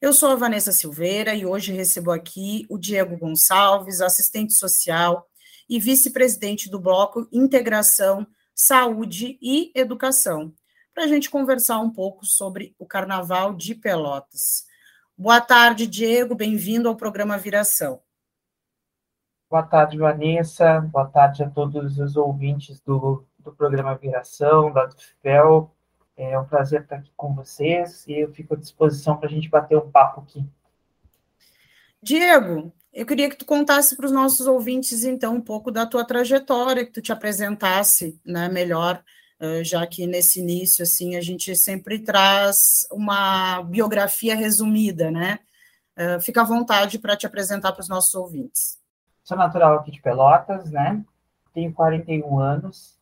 Eu sou a Vanessa Silveira e hoje recebo aqui o Diego Gonçalves, assistente social e vice-presidente do Bloco Integração, Saúde e Educação, para a gente conversar um pouco sobre o Carnaval de Pelotas. Boa tarde, Diego, bem-vindo ao programa Viração. Boa tarde, Vanessa. Boa tarde a todos os ouvintes do, do programa Viração, da FEL. É um prazer estar aqui com vocês e eu fico à disposição para a gente bater um papo aqui. Diego, eu queria que tu contasse para os nossos ouvintes, então, um pouco da tua trajetória, que tu te apresentasse né, melhor, já que nesse início, assim, a gente sempre traz uma biografia resumida, né? Fica à vontade para te apresentar para os nossos ouvintes. Sou natural aqui de Pelotas, né? Tenho 41 anos,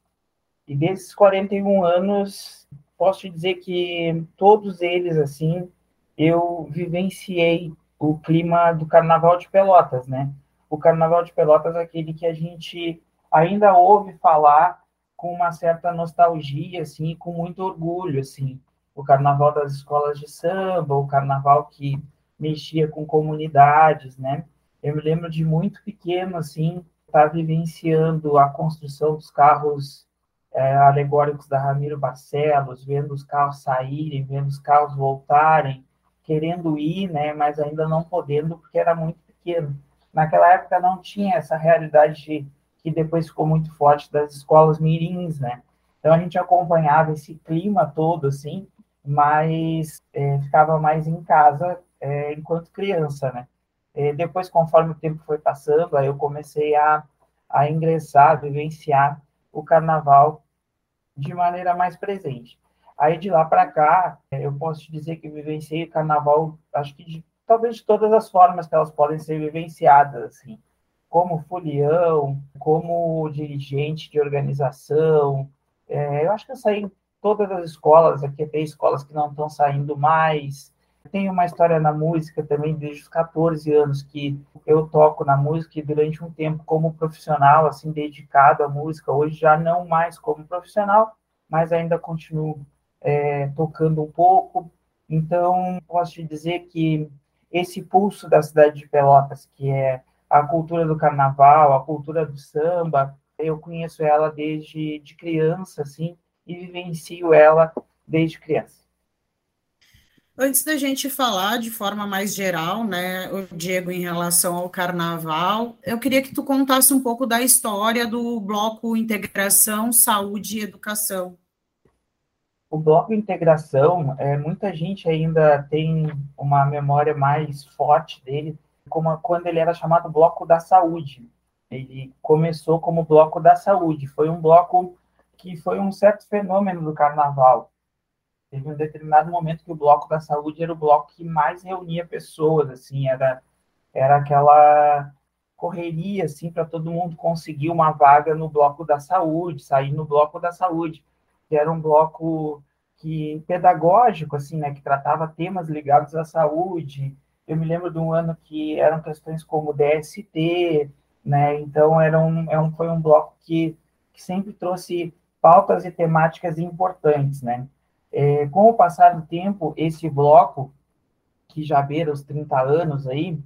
e desses 41 anos posso te dizer que todos eles, assim, eu vivenciei o clima do Carnaval de Pelotas, né? O Carnaval de Pelotas é aquele que a gente ainda ouve falar com uma certa nostalgia, assim, com muito orgulho, assim. O Carnaval das escolas de samba, o Carnaval que mexia com comunidades, né? Eu me lembro de muito pequeno, assim, estar tá vivenciando a construção dos carros é, alegóricos da Ramiro Barcelos, vendo os carros saírem, vendo os carros voltarem, querendo ir, né, mas ainda não podendo porque era muito pequeno. Naquela época não tinha essa realidade de, que depois ficou muito forte das escolas mirins, né? Então a gente acompanhava esse clima todo, assim, mas é, ficava mais em casa é, enquanto criança, né? E depois, conforme o tempo foi passando, aí eu comecei a, a ingressar, vivenciar o carnaval de maneira mais presente. Aí de lá para cá, é, eu posso te dizer que vivenciei o carnaval, acho que de, talvez de todas as formas que elas podem ser vivenciadas, assim, como folião, como dirigente de organização. É, eu acho que eu saí em todas as escolas, aqui tem escolas que não estão saindo mais, tenho uma história na música também desde os 14 anos que eu toco na música e durante um tempo como profissional, assim, dedicado à música. Hoje já não mais como profissional, mas ainda continuo é, tocando um pouco. Então, posso te dizer que esse pulso da cidade de Pelotas, que é a cultura do carnaval, a cultura do samba, eu conheço ela desde de criança, assim, e vivencio ela desde criança. Antes da gente falar de forma mais geral, né, o Diego, em relação ao carnaval, eu queria que tu contasse um pouco da história do Bloco Integração, Saúde e Educação. O Bloco Integração, é, muita gente ainda tem uma memória mais forte dele, como quando ele era chamado Bloco da Saúde. Ele começou como Bloco da Saúde, foi um bloco que foi um certo fenômeno do carnaval teve um determinado momento que o bloco da saúde era o bloco que mais reunia pessoas, assim, era era aquela correria assim para todo mundo conseguir uma vaga no bloco da saúde, sair no bloco da saúde, que era um bloco que pedagógico assim, né, que tratava temas ligados à saúde. Eu me lembro de um ano que eram questões como DST, né? Então era um, é um foi um bloco que, que sempre trouxe pautas e temáticas importantes, né? É, com o passar do tempo, esse bloco, que já beira os 30 anos aí,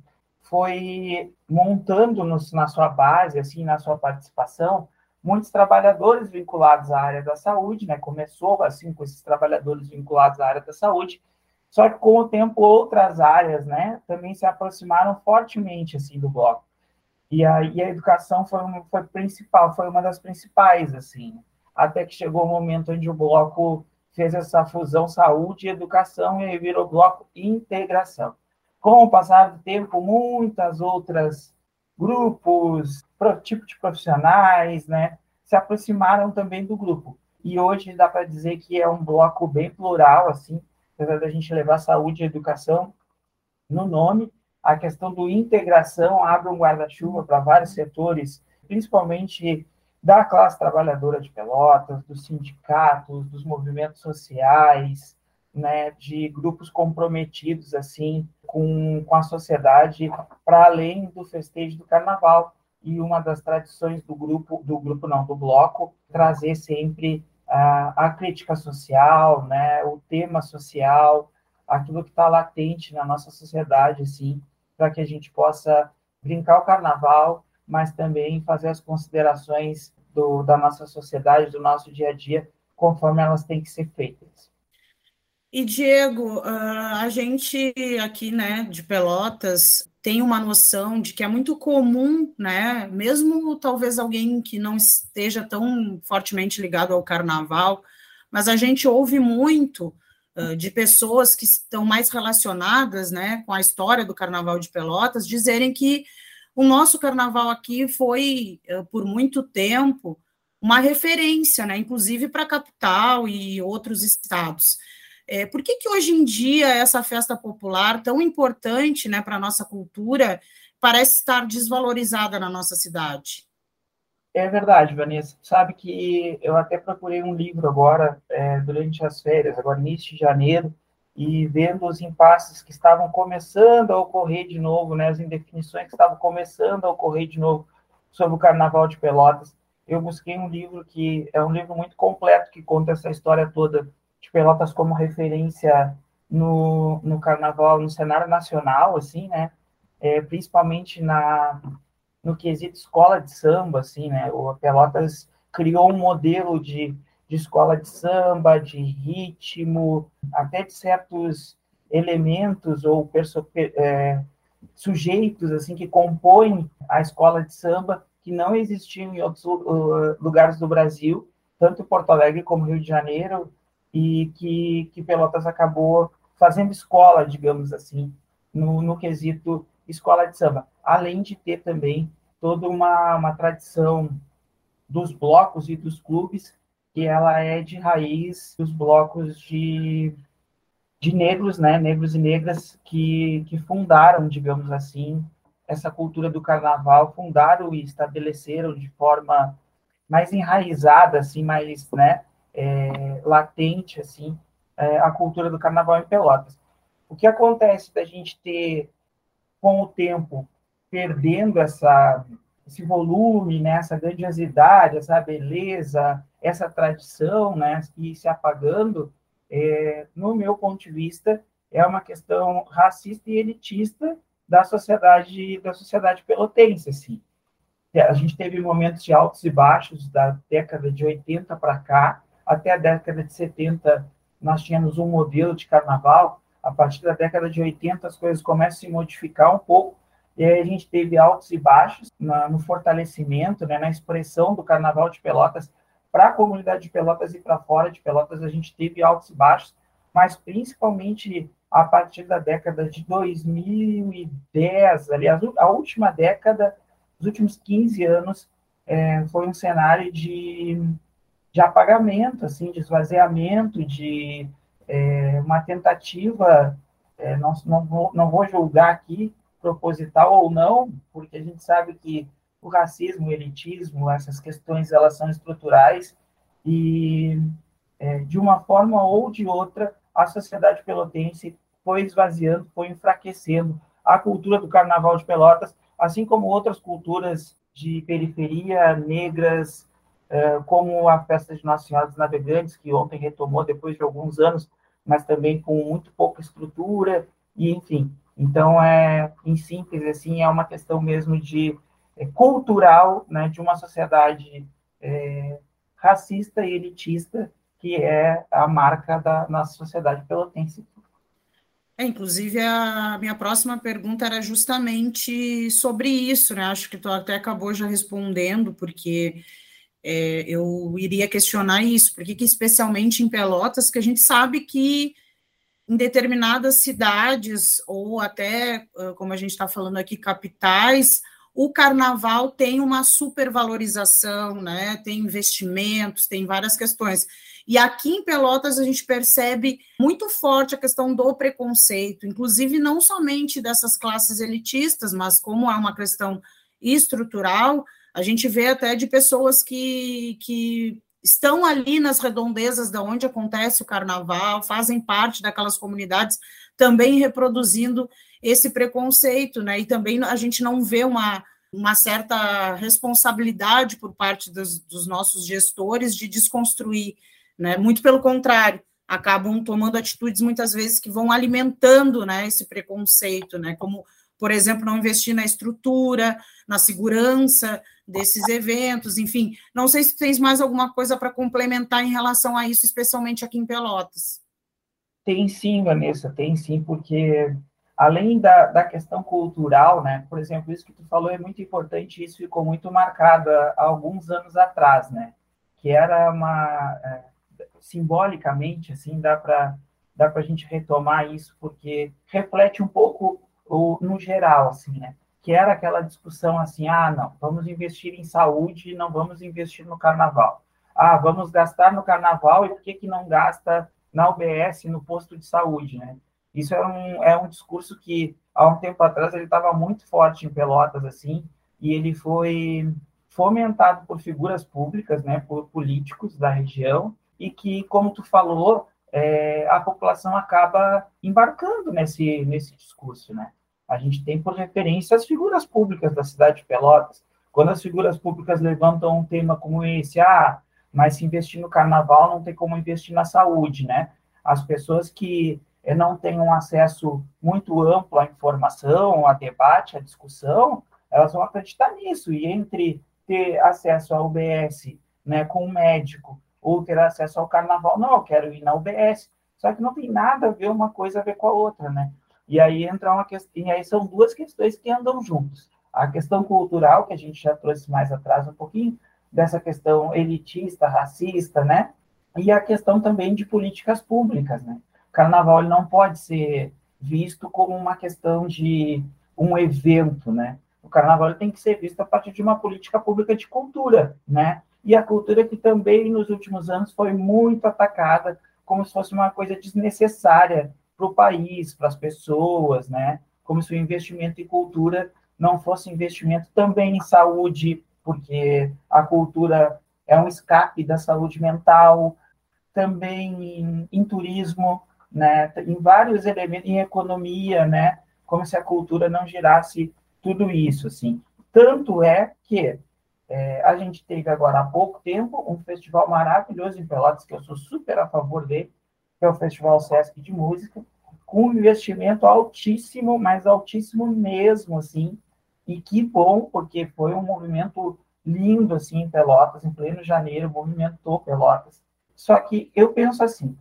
foi montando no, na sua base, assim, na sua participação, muitos trabalhadores vinculados à área da saúde, né? Começou assim com esses trabalhadores vinculados à área da saúde, só que com o tempo outras áreas, né, também se aproximaram fortemente assim do bloco. E a, e a educação foi, foi principal, foi uma das principais assim, até que chegou o momento onde o bloco fez essa fusão saúde e educação e aí virou bloco integração. Com o passar do tempo, muitas outras grupos, tipo de profissionais, né, se aproximaram também do grupo. E hoje dá para dizer que é um bloco bem plural, assim, apesar da gente levar saúde e educação, no nome, a questão do integração abre um guarda-chuva para vários setores, principalmente da classe trabalhadora de Pelotas, dos sindicatos, dos movimentos sociais, né, de grupos comprometidos assim com, com a sociedade para além do festejo do carnaval. E uma das tradições do grupo do grupo não do bloco trazer sempre a, a crítica social né o tema social aquilo que está latente na nossa sociedade assim para que a gente possa brincar o carnaval mas também fazer as considerações do, da nossa sociedade do nosso dia a dia conforme elas têm que ser feitas. E, Diego, ah, a gente aqui, né, de Pelotas, tem uma noção de que é muito comum, né, mesmo talvez alguém que não esteja tão fortemente ligado ao carnaval, mas a gente ouve muito uh, de pessoas que estão mais relacionadas, né, com a história do carnaval de Pelotas, dizerem que o nosso carnaval aqui foi, uh, por muito tempo, uma referência, né, inclusive para a capital e outros estados. É, por que, que hoje em dia essa festa popular, tão importante né, para a nossa cultura, parece estar desvalorizada na nossa cidade? É verdade, Vanessa. Sabe que eu até procurei um livro agora, é, durante as férias, agora início de janeiro, e vendo os impasses que estavam começando a ocorrer de novo, né, as indefinições que estavam começando a ocorrer de novo sobre o Carnaval de Pelotas, eu busquei um livro que é um livro muito completo que conta essa história toda de Pelotas como referência no, no carnaval, no cenário nacional, assim, né? É, principalmente na, no quesito escola de samba, assim, né? O Pelotas criou um modelo de, de escola de samba, de ritmo, até de certos elementos ou é, sujeitos, assim, que compõem a escola de samba que não existiam em outros uh, lugares do Brasil, tanto Porto Alegre como Rio de Janeiro, e que, que Pelotas acabou fazendo escola, digamos assim, no, no quesito escola de samba, além de ter também toda uma, uma tradição dos blocos e dos clubes, que ela é de raiz dos blocos de, de negros, né, negros e negras que, que fundaram, digamos assim, essa cultura do carnaval, fundaram e estabeleceram de forma mais enraizada, assim, mais, né, é, latente assim é, a cultura do carnaval em Pelotas. O que acontece da gente ter com o tempo perdendo essa esse volume, né, essa grandiosidade, essa beleza, essa tradição, né, e se apagando, é, no meu ponto de vista, é uma questão racista e elitista da sociedade da sociedade pelotense, assim. A gente teve momentos de altos e baixos da década de 80 para cá, até a década de 70, nós tínhamos um modelo de carnaval. A partir da década de 80, as coisas começam a se modificar um pouco. E aí a gente teve altos e baixos na, no fortalecimento, né, na expressão do Carnaval de Pelotas para a comunidade de Pelotas e para fora de Pelotas. A gente teve altos e baixos, mas principalmente a partir da década de 2010, aliás, a última década, os últimos 15 anos, é, foi um cenário de de apagamento, assim, de esvaziamento, de é, uma tentativa, é, não, não, vou, não vou julgar aqui, proposital ou não, porque a gente sabe que o racismo, o elitismo, essas questões, elas são estruturais e, é, de uma forma ou de outra, a sociedade pelotense foi esvaziando, foi enfraquecendo a cultura do Carnaval de Pelotas, assim como outras culturas de periferia, negras, é, como a festa de Nossa Senhora dos Navegantes, que ontem retomou depois de alguns anos, mas também com muito pouca estrutura, e enfim. Então, é, em síntese, assim, é uma questão mesmo de cultural, né, de uma sociedade é, racista e elitista, que é a marca da nossa sociedade pelotense. É, inclusive, a minha próxima pergunta era justamente sobre isso, né? Acho que tu até acabou já respondendo, porque é, eu iria questionar isso, porque que especialmente em Pelotas, que a gente sabe que em determinadas cidades, ou até, como a gente está falando aqui, capitais, o carnaval tem uma supervalorização, né? Tem investimentos, tem várias questões. E aqui em Pelotas a gente percebe muito forte a questão do preconceito, inclusive não somente dessas classes elitistas, mas como é uma questão estrutural, a gente vê até de pessoas que, que estão ali nas redondezas da onde acontece o carnaval, fazem parte daquelas comunidades, também reproduzindo esse preconceito, né? E também a gente não vê uma, uma certa responsabilidade por parte dos, dos nossos gestores de desconstruir, né? Muito pelo contrário, acabam tomando atitudes muitas vezes que vão alimentando, né, esse preconceito, né? Como por exemplo, não investir na estrutura, na segurança desses eventos, enfim. Não sei se tens mais alguma coisa para complementar em relação a isso, especialmente aqui em Pelotas. Tem sim, Vanessa, tem sim, porque além da, da questão cultural, né, por exemplo, isso que tu falou é muito importante, isso ficou muito marcado há, alguns anos atrás, né, que era uma, é, simbolicamente, assim, dá para dá para a gente retomar isso, porque reflete um pouco ou no geral, assim, né? Que era aquela discussão assim, ah, não, vamos investir em saúde, não vamos investir no carnaval. Ah, vamos gastar no carnaval e por que, que não gasta na UBS, no posto de saúde, né? Isso é um, é um discurso que, há um tempo atrás, ele estava muito forte em Pelotas, assim, e ele foi fomentado por figuras públicas, né, por políticos da região, e que, como tu falou, é, a população acaba embarcando nesse, nesse discurso, né? A gente tem por referência as figuras públicas da cidade de Pelotas. Quando as figuras públicas levantam um tema como esse, ah, mas se investir no carnaval não tem como investir na saúde, né? As pessoas que não têm um acesso muito amplo à informação, a debate, à discussão, elas vão acreditar nisso. E entre ter acesso à UBS né, com um médico ou ter acesso ao carnaval, não, eu quero ir na UBS. Só que não tem nada a ver uma coisa a ver com a outra, né? E aí entra uma questão, e aí são duas questões que andam juntos. A questão cultural, que a gente já trouxe mais atrás um pouquinho, dessa questão elitista, racista, né? E a questão também de políticas públicas, né? Carnaval não pode ser visto como uma questão de um evento, né? O carnaval tem que ser visto a partir de uma política pública de cultura, né? E a cultura que também nos últimos anos foi muito atacada como se fosse uma coisa desnecessária para o país, para as pessoas, né? Como se o investimento em cultura não fosse investimento também em saúde, porque a cultura é um escape da saúde mental, também em, em turismo, né? Em vários elementos, em economia, né? Como se a cultura não girasse tudo isso, assim. Tanto é que é, a gente teve agora há pouco tempo um festival maravilhoso em Pelotas, que eu sou super a favor dele, que é o Festival Sesc de Música, com um investimento altíssimo, mas altíssimo mesmo, assim, e que bom, porque foi um movimento lindo, assim, em Pelotas, em pleno janeiro, movimentou Pelotas. Só que eu penso assim,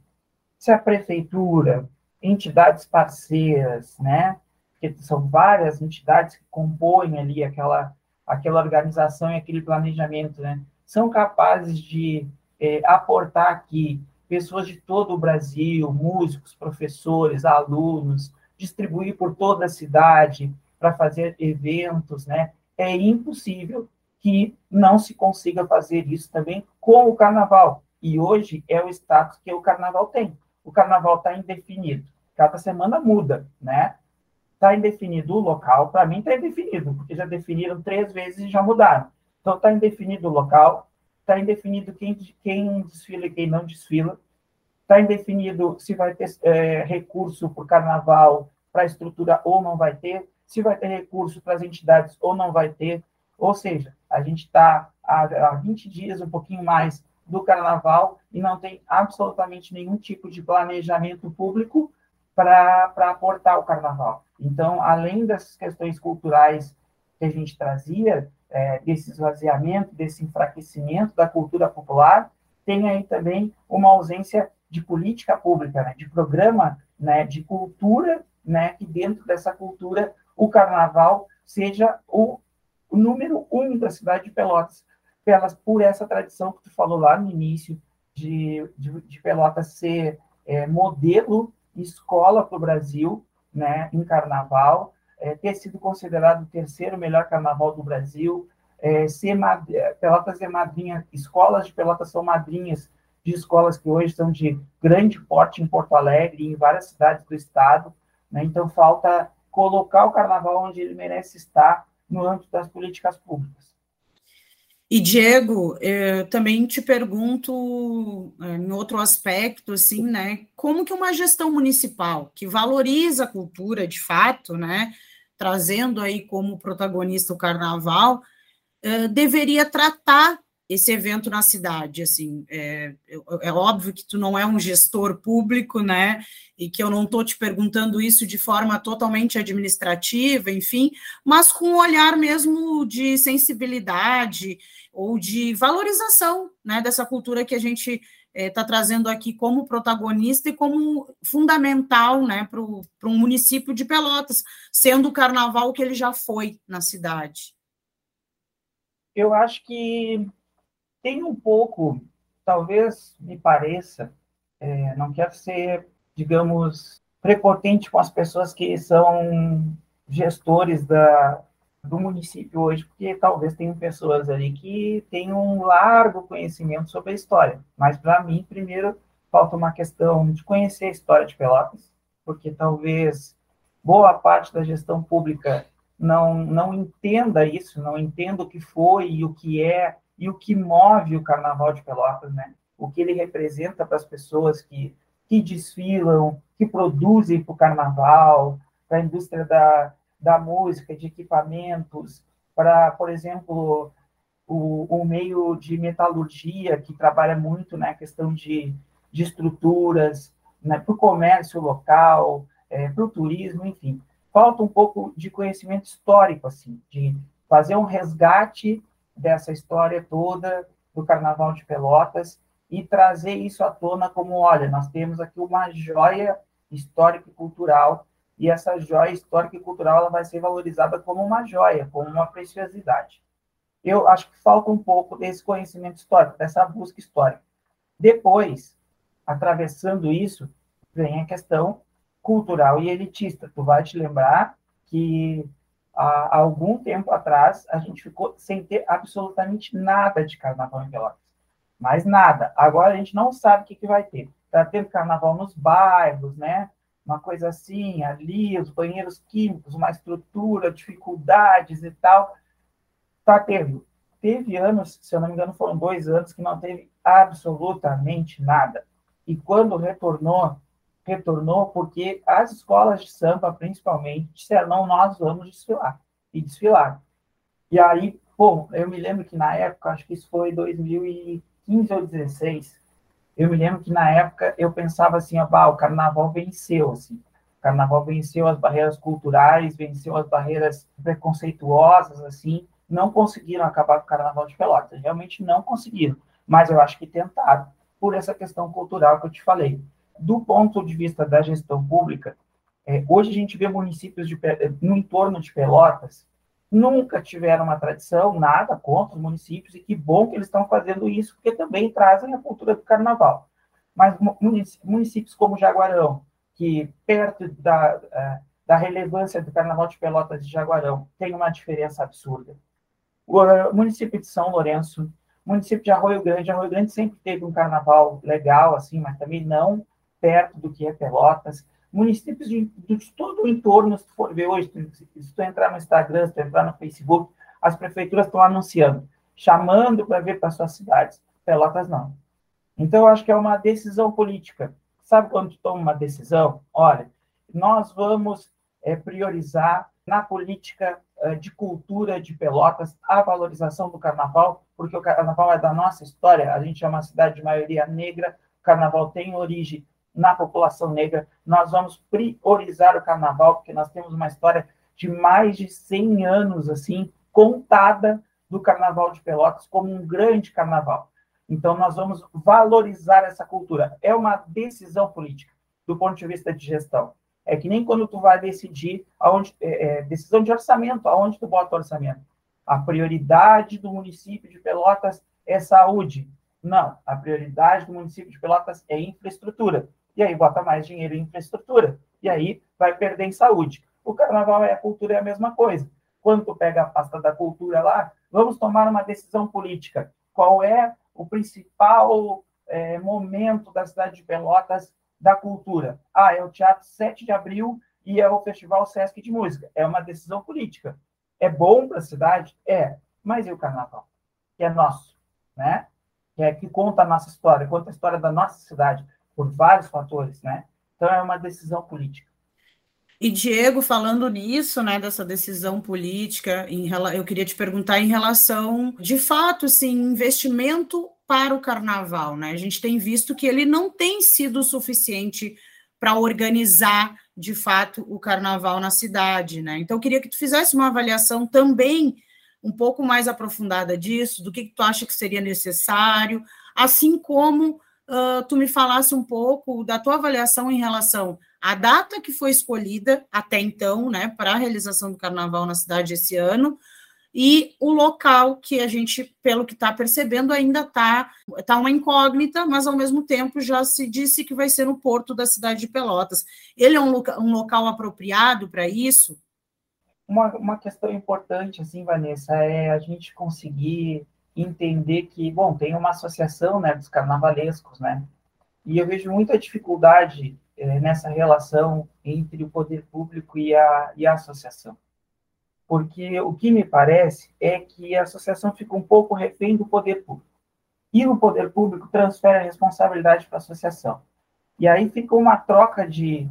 se a prefeitura, entidades parceiras, né, que são várias entidades que compõem ali aquela, aquela organização e aquele planejamento, né, são capazes de é, aportar aqui pessoas de todo o Brasil, músicos, professores, alunos, distribuir por toda a cidade para fazer eventos, né? É impossível que não se consiga fazer isso também com o carnaval. E hoje é o status que o carnaval tem. O carnaval está indefinido. Cada semana muda, né? Está indefinido o local. Para mim está indefinido, porque já definiram três vezes e já mudaram. Então está indefinido o local, está indefinido quem, quem desfila e quem não desfila, está indefinido se vai ter é, recurso para o carnaval, para a estrutura ou não vai ter, se vai ter recurso para as entidades ou não vai ter. Ou seja, a gente está há, há 20 dias, um pouquinho mais, do carnaval e não tem absolutamente nenhum tipo de planejamento público para aportar o carnaval. Então, além dessas questões culturais que a gente trazia, é, desse esvaziamento, desse enfraquecimento da cultura popular, tem aí também uma ausência de política pública, né, de programa né, de cultura, né, que dentro dessa cultura o carnaval seja o, o número um da cidade de Pelotas, pelas, por essa tradição que tu falou lá no início, de, de, de Pelotas ser é, modelo escola para o Brasil, né, em carnaval, é, ter sido considerado o terceiro melhor carnaval do Brasil, é, ser Pelotas é madrinha, escolas de Pelotas são madrinhas de escolas que hoje são de grande porte em Porto Alegre e em várias cidades do estado, né? então falta colocar o carnaval onde ele merece estar no âmbito das políticas públicas. E Diego, eu também te pergunto é, em outro aspecto, assim, né? Como que uma gestão municipal que valoriza a cultura de fato, né? Trazendo aí como protagonista o carnaval, é, deveria tratar esse evento na cidade, assim, é, é, óbvio que tu não é um gestor público, né, e que eu não estou te perguntando isso de forma totalmente administrativa, enfim, mas com um olhar mesmo de sensibilidade ou de valorização, né, dessa cultura que a gente está é, trazendo aqui como protagonista e como fundamental, né, para um município de Pelotas, sendo o carnaval que ele já foi na cidade. Eu acho que tem um pouco, talvez me pareça, é, não quero ser, digamos, prepotente com as pessoas que são gestores da, do município hoje, porque talvez tenham pessoas ali que têm um largo conhecimento sobre a história. Mas, para mim, primeiro, falta uma questão de conhecer a história de Pelotas, porque talvez boa parte da gestão pública não, não entenda isso, não entenda o que foi e o que é e o que move o Carnaval de Pelotas, né? O que ele representa para as pessoas que, que desfilam, que produzem para o Carnaval, para a indústria da, da música, de equipamentos, para, por exemplo, o, o meio de metalurgia, que trabalha muito na né, questão de, de estruturas, né, para o comércio local, é, para o turismo, enfim. Falta um pouco de conhecimento histórico, assim, de fazer um resgate dessa história toda do Carnaval de Pelotas e trazer isso à tona como, olha, nós temos aqui uma joia histórica e cultural e essa joia histórica e cultural ela vai ser valorizada como uma joia, como uma preciosidade. Eu acho que falta um pouco desse conhecimento histórico, dessa busca histórica. Depois, atravessando isso, vem a questão cultural e elitista. Tu vai te lembrar que há algum tempo atrás, a gente ficou sem ter absolutamente nada de carnaval em Pelotas. Mas nada. Agora a gente não sabe o que, que vai ter. Está tendo carnaval nos bairros, né? Uma coisa assim, ali, os banheiros químicos, uma estrutura, dificuldades e tal. Está tendo. Teve anos, se eu não me engano, foram dois anos que não teve absolutamente nada. E quando retornou, retornou porque as escolas de samba, principalmente, disseram, não, nós vamos desfilar. E desfilar. E aí, bom, eu me lembro que na época, acho que isso foi 2015 ou 2016, eu me lembro que na época eu pensava assim, ó, o carnaval venceu, assim. O carnaval venceu as barreiras culturais, venceu as barreiras preconceituosas, assim, não conseguiram acabar com o carnaval de Pelotas, realmente não conseguiram, mas eu acho que tentaram, por essa questão cultural que eu te falei do ponto de vista da gestão pública, é, hoje a gente vê municípios de, no entorno de Pelotas nunca tiveram uma tradição, nada contra os municípios, e que bom que eles estão fazendo isso, porque também trazem a cultura do carnaval. Mas municípios como Jaguarão, que perto da, é, da relevância do carnaval de Pelotas de Jaguarão, tem uma diferença absurda. O município de São Lourenço, município de Arroio Grande, Arroio Grande sempre teve um carnaval legal, assim, mas também não perto do que é Pelotas, municípios de, de todo o entorno, se tu for ver hoje, se tu entrar no Instagram, se tu entrar no Facebook, as prefeituras estão anunciando, chamando para ver para suas cidades. Pelotas não. Então, eu acho que é uma decisão política. Sabe quando tu toma uma decisão? Olha, nós vamos é, priorizar na política é, de cultura de Pelotas a valorização do carnaval, porque o carnaval é da nossa história, a gente é uma cidade de maioria negra, o carnaval tem origem na população negra. Nós vamos priorizar o carnaval, porque nós temos uma história de mais de 100 anos, assim, contada do Carnaval de Pelotas como um grande carnaval. Então, nós vamos valorizar essa cultura. É uma decisão política, do ponto de vista de gestão. É que nem quando tu vai decidir aonde, é, é, decisão de orçamento, aonde tu bota o orçamento. A prioridade do município de Pelotas é saúde. Não, a prioridade do município de Pelotas é infraestrutura e aí bota mais dinheiro em infraestrutura, e aí vai perder em saúde. o carnaval e a cultura é a mesma coisa. Quando tu pega a pasta da cultura lá, vamos tomar uma decisão política. Qual é o principal é, momento da cidade de Pelotas da cultura? Ah, é o Teatro 7 de Abril e é o Festival Sesc de Música. É uma decisão política. É bom para a cidade? É. Mas e o carnaval? Que é nosso, né? Que, é, que conta a nossa história, conta a história da nossa cidade, por vários fatores, né? Então é uma decisão política. E Diego, falando nisso, né, dessa decisão política, em, eu queria te perguntar em relação, de fato, assim, investimento para o carnaval, né? A gente tem visto que ele não tem sido suficiente para organizar de fato o carnaval na cidade, né? Então eu queria que tu fizesse uma avaliação também um pouco mais aprofundada disso, do que, que tu acha que seria necessário, assim como uh, tu me falasse um pouco da tua avaliação em relação à data que foi escolhida até então, né, para a realização do carnaval na cidade esse ano, e o local que a gente, pelo que está percebendo, ainda está tá uma incógnita, mas ao mesmo tempo já se disse que vai ser no porto da cidade de Pelotas. Ele é um, loca, um local apropriado para isso? Uma, uma questão importante, assim, Vanessa, é a gente conseguir entender que, bom, tem uma associação né, dos carnavalescos, né? E eu vejo muita dificuldade é, nessa relação entre o poder público e a, e a associação. Porque o que me parece é que a associação fica um pouco refém do poder público. E o poder público transfere a responsabilidade para a associação. E aí fica uma troca de,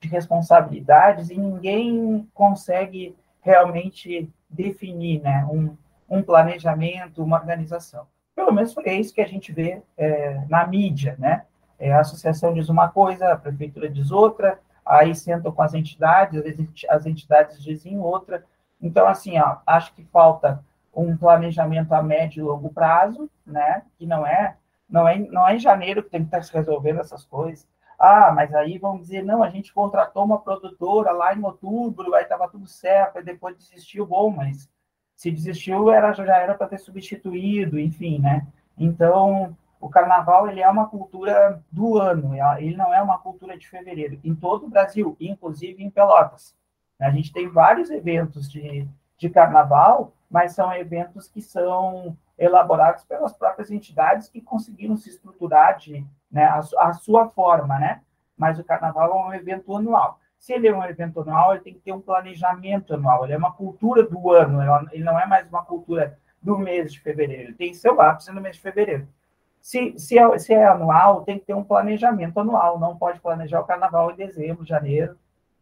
de responsabilidades e ninguém consegue realmente definir né, um, um planejamento, uma organização. Pelo menos é isso que a gente vê é, na mídia, né? É, a associação diz uma coisa, a prefeitura diz outra, aí sentam com as entidades, as entidades dizem outra. Então, assim, ó, acho que falta um planejamento a médio e longo prazo, né? Que não é, não é, não é em janeiro que tem que estar se resolvendo essas coisas. Ah, mas aí vamos dizer, não, a gente contratou uma produtora lá em outubro, aí estava tudo certo, aí depois desistiu, bom, mas se desistiu, era, já era para ter substituído, enfim, né? Então, o carnaval ele é uma cultura do ano, é, ele não é uma cultura de fevereiro. Em todo o Brasil, inclusive em Pelotas. A gente tem vários eventos de, de carnaval, mas são eventos que são elaborados pelas próprias entidades que conseguiram se estruturar de, né, a, a sua forma, né? Mas o carnaval é um evento anual. Se ele é um evento anual, ele tem que ter um planejamento anual. Ele é uma cultura do ano, ele não é mais uma cultura do mês de fevereiro. Ele tem seu ápice no mês de fevereiro. Se, se, é, se é anual, tem que ter um planejamento anual. Não pode planejar o carnaval em dezembro, janeiro.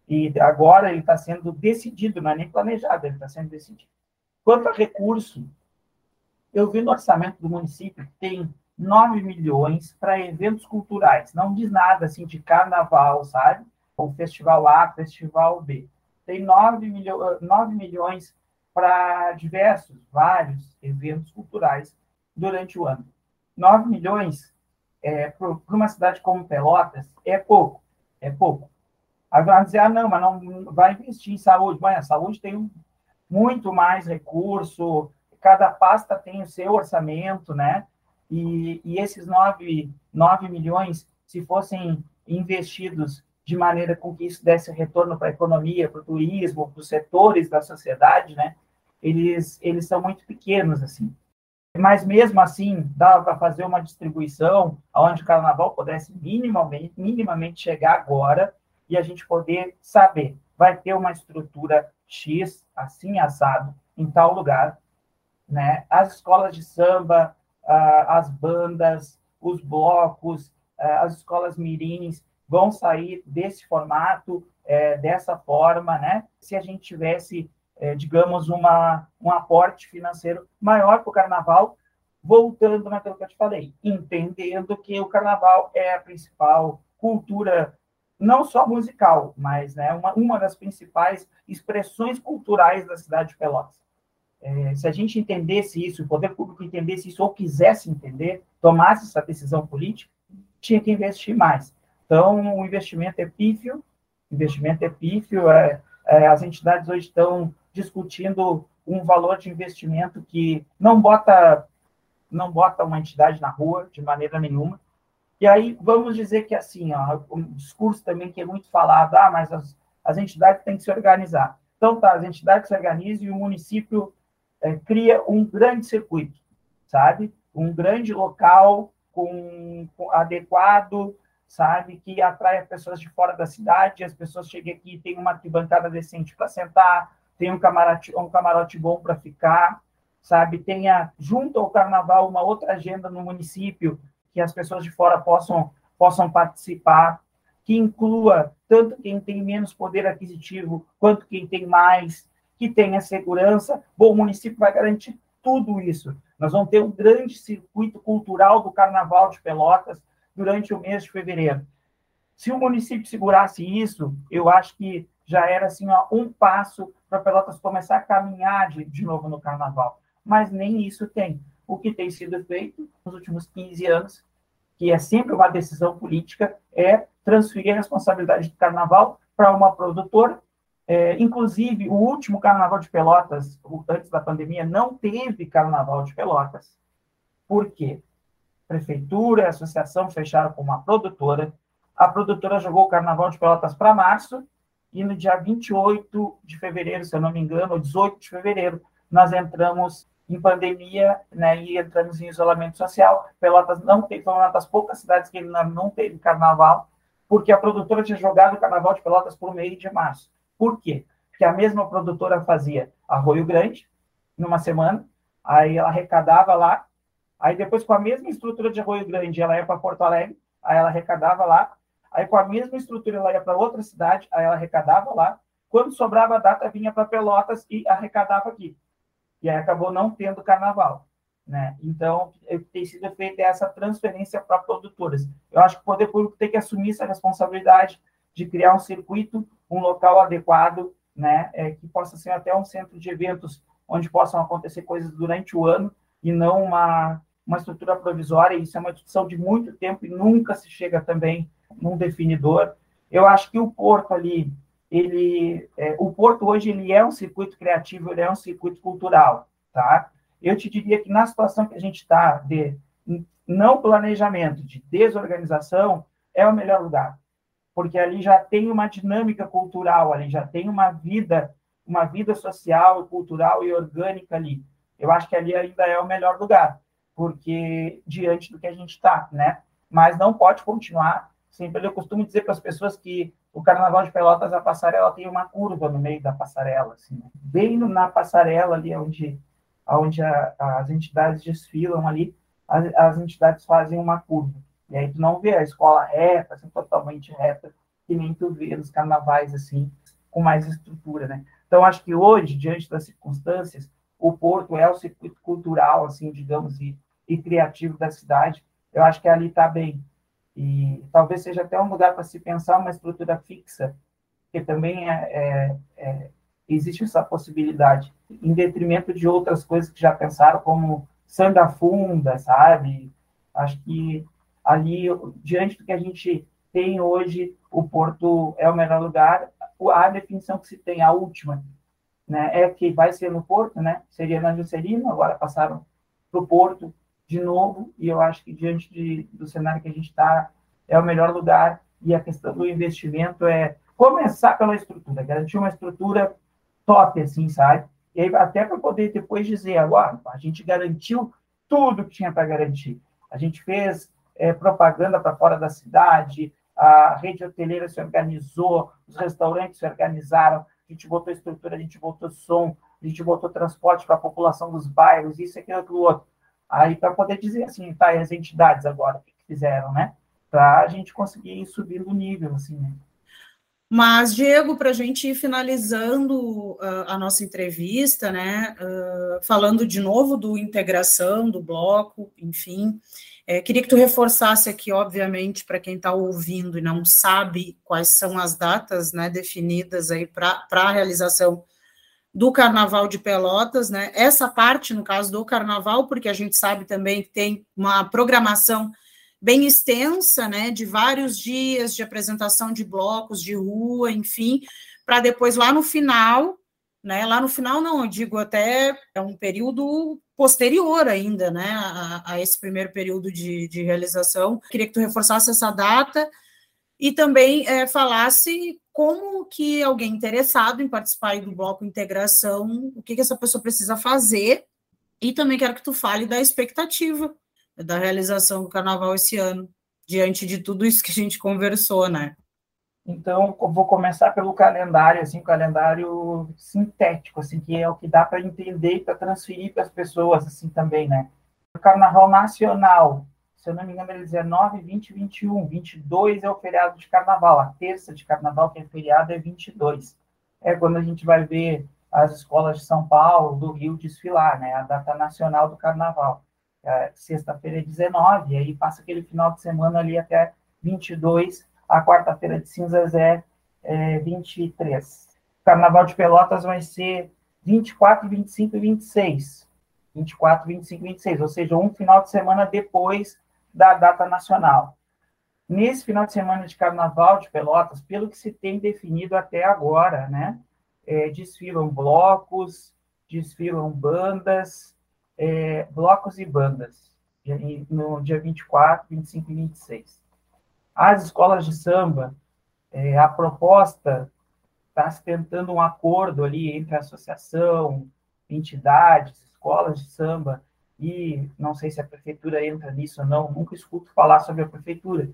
E agora ele está sendo decidido, não é nem planejado, ele está sendo decidido. Quanto a recurso, eu vi no orçamento do município que tem 9 milhões para eventos culturais. Não diz nada assim de carnaval, sabe? O Festival A, Festival B. Tem 9, milho, 9 milhões para diversos, vários eventos culturais durante o ano. 9 milhões é, para uma cidade como Pelotas é pouco, é pouco. Agora dizer, ah, não, mas não vai investir em saúde. Mas a saúde tem muito mais recurso, cada pasta tem o seu orçamento, né? E, e esses 9, 9 milhões, se fossem investidos de maneira com que isso desse retorno para a economia, para o turismo, para os setores da sociedade, né? Eles, eles são muito pequenos, assim. Mas mesmo assim, dava para fazer uma distribuição onde o carnaval pudesse minimamente, minimamente chegar agora e a gente poder saber, vai ter uma estrutura X, assim, assado, em tal lugar, né? As escolas de samba, as bandas, os blocos, as escolas mirins, vão sair desse formato, é, dessa forma, né? Se a gente tivesse, é, digamos, uma, um aporte financeiro maior para o carnaval, voltando naquilo que eu te falei, entendendo que o carnaval é a principal cultura, não só musical, mas né, uma, uma das principais expressões culturais da cidade de Pelotas. É, se a gente entendesse isso, o poder público entendesse isso, ou quisesse entender, tomasse essa decisão política, tinha que investir mais. Então, o investimento é pífio, investimento é pífio, é, é, as entidades hoje estão discutindo um valor de investimento que não bota não bota uma entidade na rua de maneira nenhuma. E aí vamos dizer que assim, ó, um discurso também que é muito falado, ah, mas as, as entidades têm que se organizar. Então, tá, as entidades se organizam e o município é, cria um grande circuito, sabe? Um grande local com, com, adequado, sabe? Que atrai as pessoas de fora da cidade, as pessoas chegam aqui, tem uma arquibancada decente para sentar, tem um camarote, um camarote bom para ficar, sabe? Tenha, junto ao carnaval, uma outra agenda no município, que as pessoas de fora possam, possam participar, que inclua tanto quem tem menos poder aquisitivo, quanto quem tem mais, que tenha segurança. Bom, o município vai garantir tudo isso. Nós vamos ter um grande circuito cultural do Carnaval de Pelotas durante o mês de fevereiro. Se o município segurasse isso, eu acho que já era assim um passo para Pelotas começar a caminhar de, de novo no Carnaval. Mas nem isso tem. O que tem sido feito nos últimos 15 anos, que é sempre uma decisão política, é transferir a responsabilidade do Carnaval para uma produtora é, inclusive, o último Carnaval de Pelotas, antes da pandemia, não teve Carnaval de Pelotas. Por quê? Prefeitura e associação fecharam com uma produtora. A produtora jogou o Carnaval de Pelotas para março, e no dia 28 de fevereiro, se eu não me engano, ou 18 de fevereiro, nós entramos em pandemia né, e entramos em isolamento social. Pelotas não teve, foi uma das poucas cidades que ainda não teve carnaval, porque a produtora tinha jogado o carnaval de Pelotas por meio de março. Por quê? Porque a mesma produtora fazia Arroio Grande, numa semana, aí ela arrecadava lá, aí depois com a mesma estrutura de Arroio Grande, ela ia para Porto Alegre, aí ela arrecadava lá, aí com a mesma estrutura ela ia para outra cidade, aí ela arrecadava lá, quando sobrava a data vinha para Pelotas e arrecadava aqui. E aí acabou não tendo carnaval. Né? Então, tem sido feita essa transferência para produtoras. Eu acho que o poder público tem que assumir essa responsabilidade de criar um circuito um local adequado, né, é, que possa ser até um centro de eventos onde possam acontecer coisas durante o ano e não uma, uma estrutura provisória. Isso é uma discussão de muito tempo e nunca se chega também num definidor. Eu acho que o Porto ali, ele, é, o Porto hoje ele é um circuito criativo, ele é um circuito cultural, tá? Eu te diria que na situação que a gente está de não planejamento, de desorganização, é o melhor lugar porque ali já tem uma dinâmica cultural, ali já tem uma vida, uma vida social, cultural e orgânica ali. Eu acho que ali ainda é o melhor lugar, porque diante do que a gente está, né? Mas não pode continuar. Sempre eu costumo dizer para as pessoas que o Carnaval de Pelotas, a passarela tem uma curva no meio da passarela, assim, né? bem na passarela ali onde, onde a, as entidades desfilam ali, as, as entidades fazem uma curva. E aí tu não vê a escola reta, assim, totalmente reta, que nem tu vê nos carnavais, assim, com mais estrutura, né? Então, acho que hoje, diante das circunstâncias, o Porto é o circuito cultural, assim, digamos, e, e criativo da cidade. Eu acho que ali está bem. E talvez seja até um lugar para se pensar uma estrutura fixa, que também é, é, é, existe essa possibilidade, em detrimento de outras coisas que já pensaram, como Sanda Funda, sabe? Acho que ali, diante do que a gente tem hoje, o Porto é o melhor lugar. A definição que se tem, a última, né, é que vai ser no Porto, né? Seria na Juscelino, agora passaram para o Porto de novo, e eu acho que diante de, do cenário que a gente está, é o melhor lugar. E a questão do investimento é começar pela estrutura, garantir uma estrutura top, assim, sabe? E aí, até para poder depois dizer, agora, a gente garantiu tudo que tinha para garantir. A gente fez é, propaganda para fora da cidade, a rede hoteleira se organizou, os restaurantes se organizaram, a gente botou estrutura, a gente botou som, a gente botou transporte para a população dos bairros, isso, aquilo, aquilo outro. Aí, para poder dizer assim, tá, e as entidades agora, o que fizeram, né? Para a gente conseguir ir subindo o nível, assim, né? Mas, Diego, para a gente ir finalizando uh, a nossa entrevista, né, uh, falando de novo do integração, do bloco, enfim, é, queria que tu reforçasse aqui, obviamente, para quem está ouvindo e não sabe quais são as datas né, definidas aí para a realização do Carnaval de Pelotas, né? Essa parte, no caso do Carnaval, porque a gente sabe também que tem uma programação bem extensa, né? De vários dias de apresentação de blocos de rua, enfim, para depois lá no final, né? Lá no final, não, eu digo até é um período posterior ainda, né, a, a esse primeiro período de, de, realização. Queria que tu reforçasse essa data e também é, falasse como que alguém interessado em participar do bloco integração, o que, que essa pessoa precisa fazer, e também quero que tu fale da expectativa da realização do carnaval esse ano, diante de tudo isso que a gente conversou, né? Então, vou começar pelo calendário, assim, calendário sintético, assim, que é o que dá para entender e para transferir para as pessoas, assim, também, né? O Carnaval Nacional, se eu não me engano, é 19, 20, 21. 22 é o feriado de Carnaval. A terça de Carnaval, que é feriado, é 22. É quando a gente vai ver as escolas de São Paulo, do Rio desfilar, né? A data nacional do Carnaval. É, Sexta-feira é 19, e aí passa aquele final de semana ali até 22 a quarta-feira de cinzas é, é 23. O Carnaval de Pelotas vai ser 24, 25 e 26. 24, 25 e 26, ou seja, um final de semana depois da data nacional. Nesse final de semana de Carnaval de Pelotas, pelo que se tem definido até agora, né, é, desfilam blocos, desfilam bandas, é, blocos e bandas, no dia 24, 25 e 26. As escolas de samba, é, a proposta está se tentando um acordo ali entre a associação, entidades, escolas de samba, e não sei se a prefeitura entra nisso ou não, nunca escuto falar sobre a prefeitura,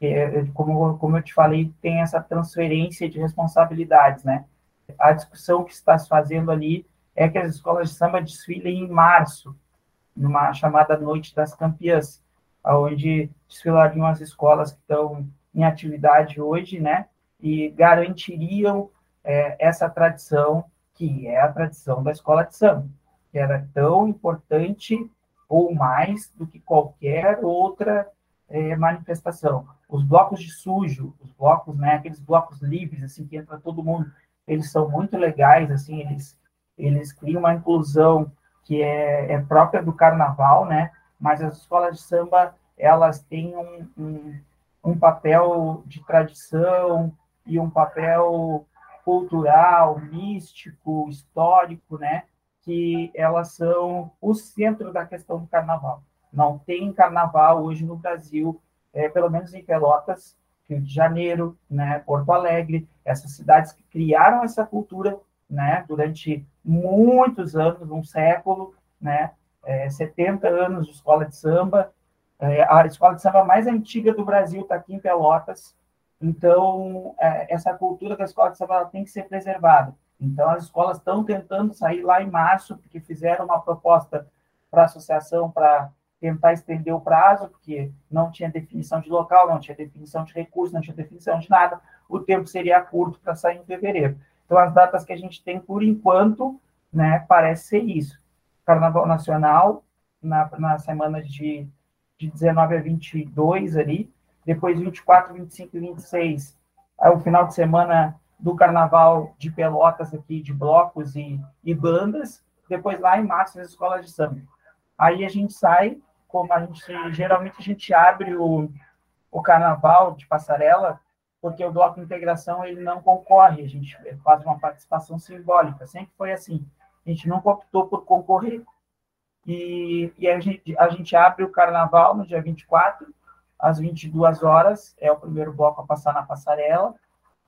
é, como, como eu te falei, tem essa transferência de responsabilidades, né? A discussão que está se fazendo ali é que as escolas de samba desfilem em março, numa chamada Noite das Campeãs, onde desfilariam as escolas que estão em atividade hoje, né, e garantiriam é, essa tradição, que é a tradição da escola de samba, que era tão importante ou mais do que qualquer outra é, manifestação. Os blocos de sujo, os blocos, né, aqueles blocos livres, assim, que entra todo mundo, eles são muito legais, assim, eles, eles criam uma inclusão que é, é própria do carnaval, né, mas as escolas de samba elas têm um, um, um papel de tradição e um papel cultural, místico, histórico, né? Que elas são o centro da questão do carnaval. Não tem carnaval hoje no Brasil, é, pelo menos em Pelotas, Rio de Janeiro, né, Porto Alegre, essas cidades que criaram essa cultura, né, durante muitos anos, um século, né, é, 70 anos de escola de samba. É, a escola de samba mais antiga do Brasil está aqui em Pelotas. Então, é, essa cultura da escola de samba tem que ser preservada. Então, as escolas estão tentando sair lá em março, porque fizeram uma proposta para a associação para tentar estender o prazo, porque não tinha definição de local, não tinha definição de recurso, não tinha definição de nada. O tempo seria curto para sair em fevereiro. Então, as datas que a gente tem por enquanto, né, parece ser isso. Carnaval Nacional, na, na semana de, de 19 a 22 ali, depois 24, 25 e 26, é o final de semana do Carnaval de Pelotas aqui, de blocos e, e bandas, depois lá em março as escolas de samba. Aí a gente sai, como a gente, geralmente a gente abre o, o Carnaval de Passarela, porque o bloco de integração ele não concorre, a gente faz uma participação simbólica, sempre foi assim. A gente nunca optou por concorrer. E, e a, gente, a gente abre o carnaval no dia 24, às 22 horas, é o primeiro bloco a passar na passarela.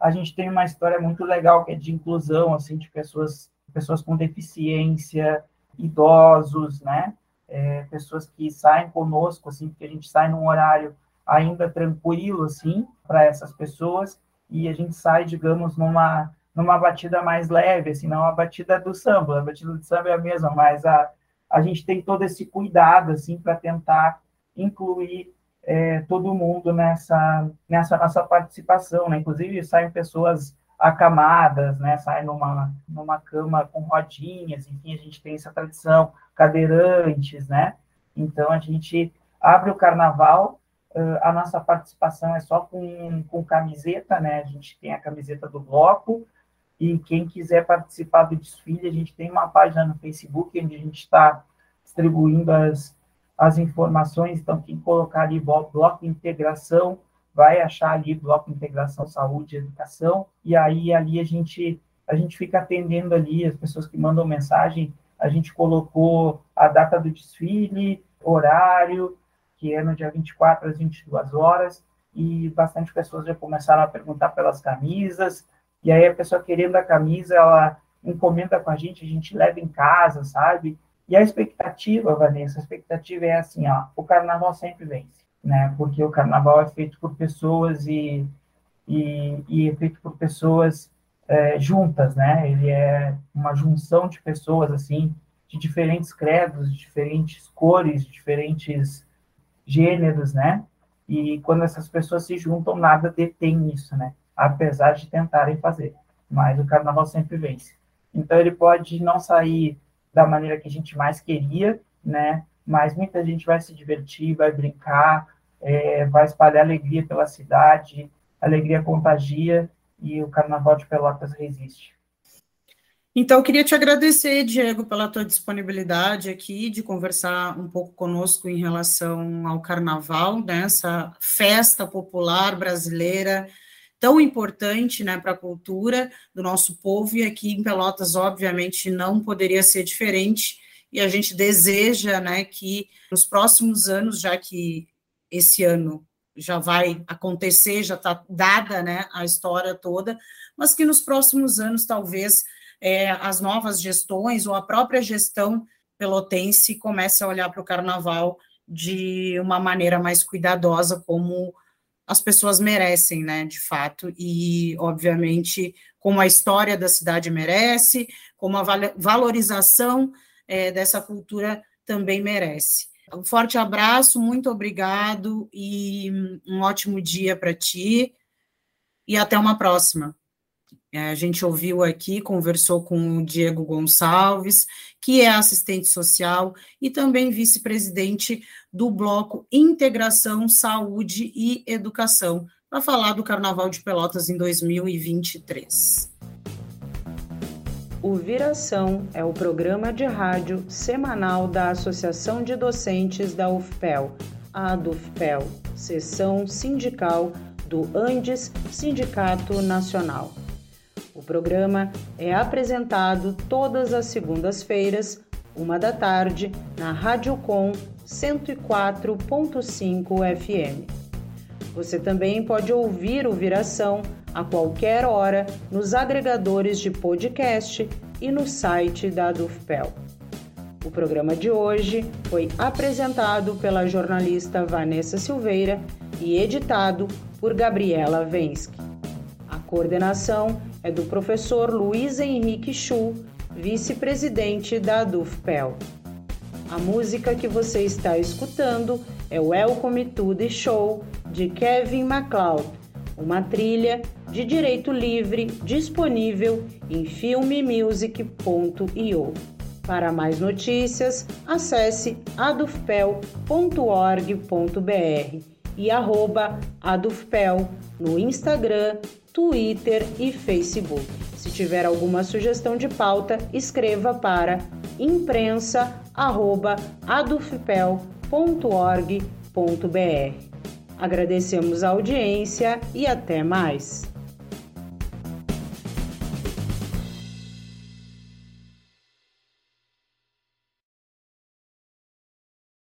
A gente tem uma história muito legal que é de inclusão, assim, de pessoas, pessoas com deficiência, idosos, né? É, pessoas que saem conosco, assim, porque a gente sai num horário ainda tranquilo, assim, para essas pessoas, e a gente sai, digamos, numa numa batida mais leve, assim, não a batida do samba. A batida do samba é a mesma, mas a, a gente tem todo esse cuidado, assim, para tentar incluir é, todo mundo nessa, nessa nossa participação, né? Inclusive, saem pessoas acamadas, né? Saem numa, numa cama com rodinhas, enfim, a gente tem essa tradição, cadeirantes, né? Então, a gente abre o carnaval a nossa participação é só com, com camiseta, né? A gente tem a camiseta do bloco, e quem quiser participar do desfile, a gente tem uma página no Facebook onde a gente está distribuindo as, as informações. Então, quem colocar ali bloco integração, vai achar ali bloco integração saúde e educação. E aí ali a gente a gente fica atendendo ali as pessoas que mandam mensagem. A gente colocou a data do desfile, horário, que é no dia 24 às 22 horas. e bastante pessoas já começaram a perguntar pelas camisas, e aí a pessoa querendo a camisa, ela encomenda com a gente, a gente leva em casa, sabe? E a expectativa, Vanessa, a expectativa é assim, ó, o carnaval sempre vence, né? Porque o carnaval é feito por pessoas e, e, e é feito por pessoas é, juntas, né? Ele é uma junção de pessoas, assim, de diferentes credos, de diferentes cores, de diferentes gêneros, né? E quando essas pessoas se juntam, nada detém isso, né? Apesar de tentarem fazer. Mas o carnaval sempre vence. Então ele pode não sair da maneira que a gente mais queria, né? Mas muita gente vai se divertir, vai brincar, é, vai espalhar alegria pela cidade, alegria contagia e o Carnaval de Pelotas resiste. Então, eu queria te agradecer, Diego, pela tua disponibilidade aqui de conversar um pouco conosco em relação ao Carnaval, né, festa popular brasileira tão importante né, para a cultura do nosso povo, e aqui em Pelotas, obviamente, não poderia ser diferente, e a gente deseja né, que nos próximos anos, já que esse ano já vai acontecer, já está dada né, a história toda, mas que nos próximos anos, talvez, é, as novas gestões ou a própria gestão pelotense comece a olhar para o carnaval de uma maneira mais cuidadosa, como as pessoas merecem, né, de fato, e, obviamente, como a história da cidade merece, como a valorização é, dessa cultura também merece. Um forte abraço, muito obrigado e um ótimo dia para ti e até uma próxima. É, a gente ouviu aqui, conversou com o Diego Gonçalves, que é assistente social e também vice-presidente do Bloco Integração, Saúde e Educação, para falar do Carnaval de Pelotas em 2023. O Viração é o programa de rádio semanal da Associação de Docentes da UFPEL, a ADUFPEL, seção sindical do Andes Sindicato Nacional. O programa é apresentado todas as segundas-feiras, uma da tarde, na Rádio Com 104.5 FM. Você também pode ouvir o Viração a qualquer hora nos agregadores de podcast e no site da Dufpel. O programa de hoje foi apresentado pela jornalista Vanessa Silveira e editado por Gabriela Vensky. A coordenação é do professor Luiz Henrique Chu, vice-presidente da Dufpel. A música que você está escutando é o Welcome to the Show de Kevin MacLeod, uma trilha de direito livre disponível em filmemusic.io. Para mais notícias, acesse adufpel.org.br e arroba adufpel no Instagram, Twitter e Facebook. Se tiver alguma sugestão de pauta, escreva para imprensa@adufpel.org.br. Agradecemos a audiência e até mais.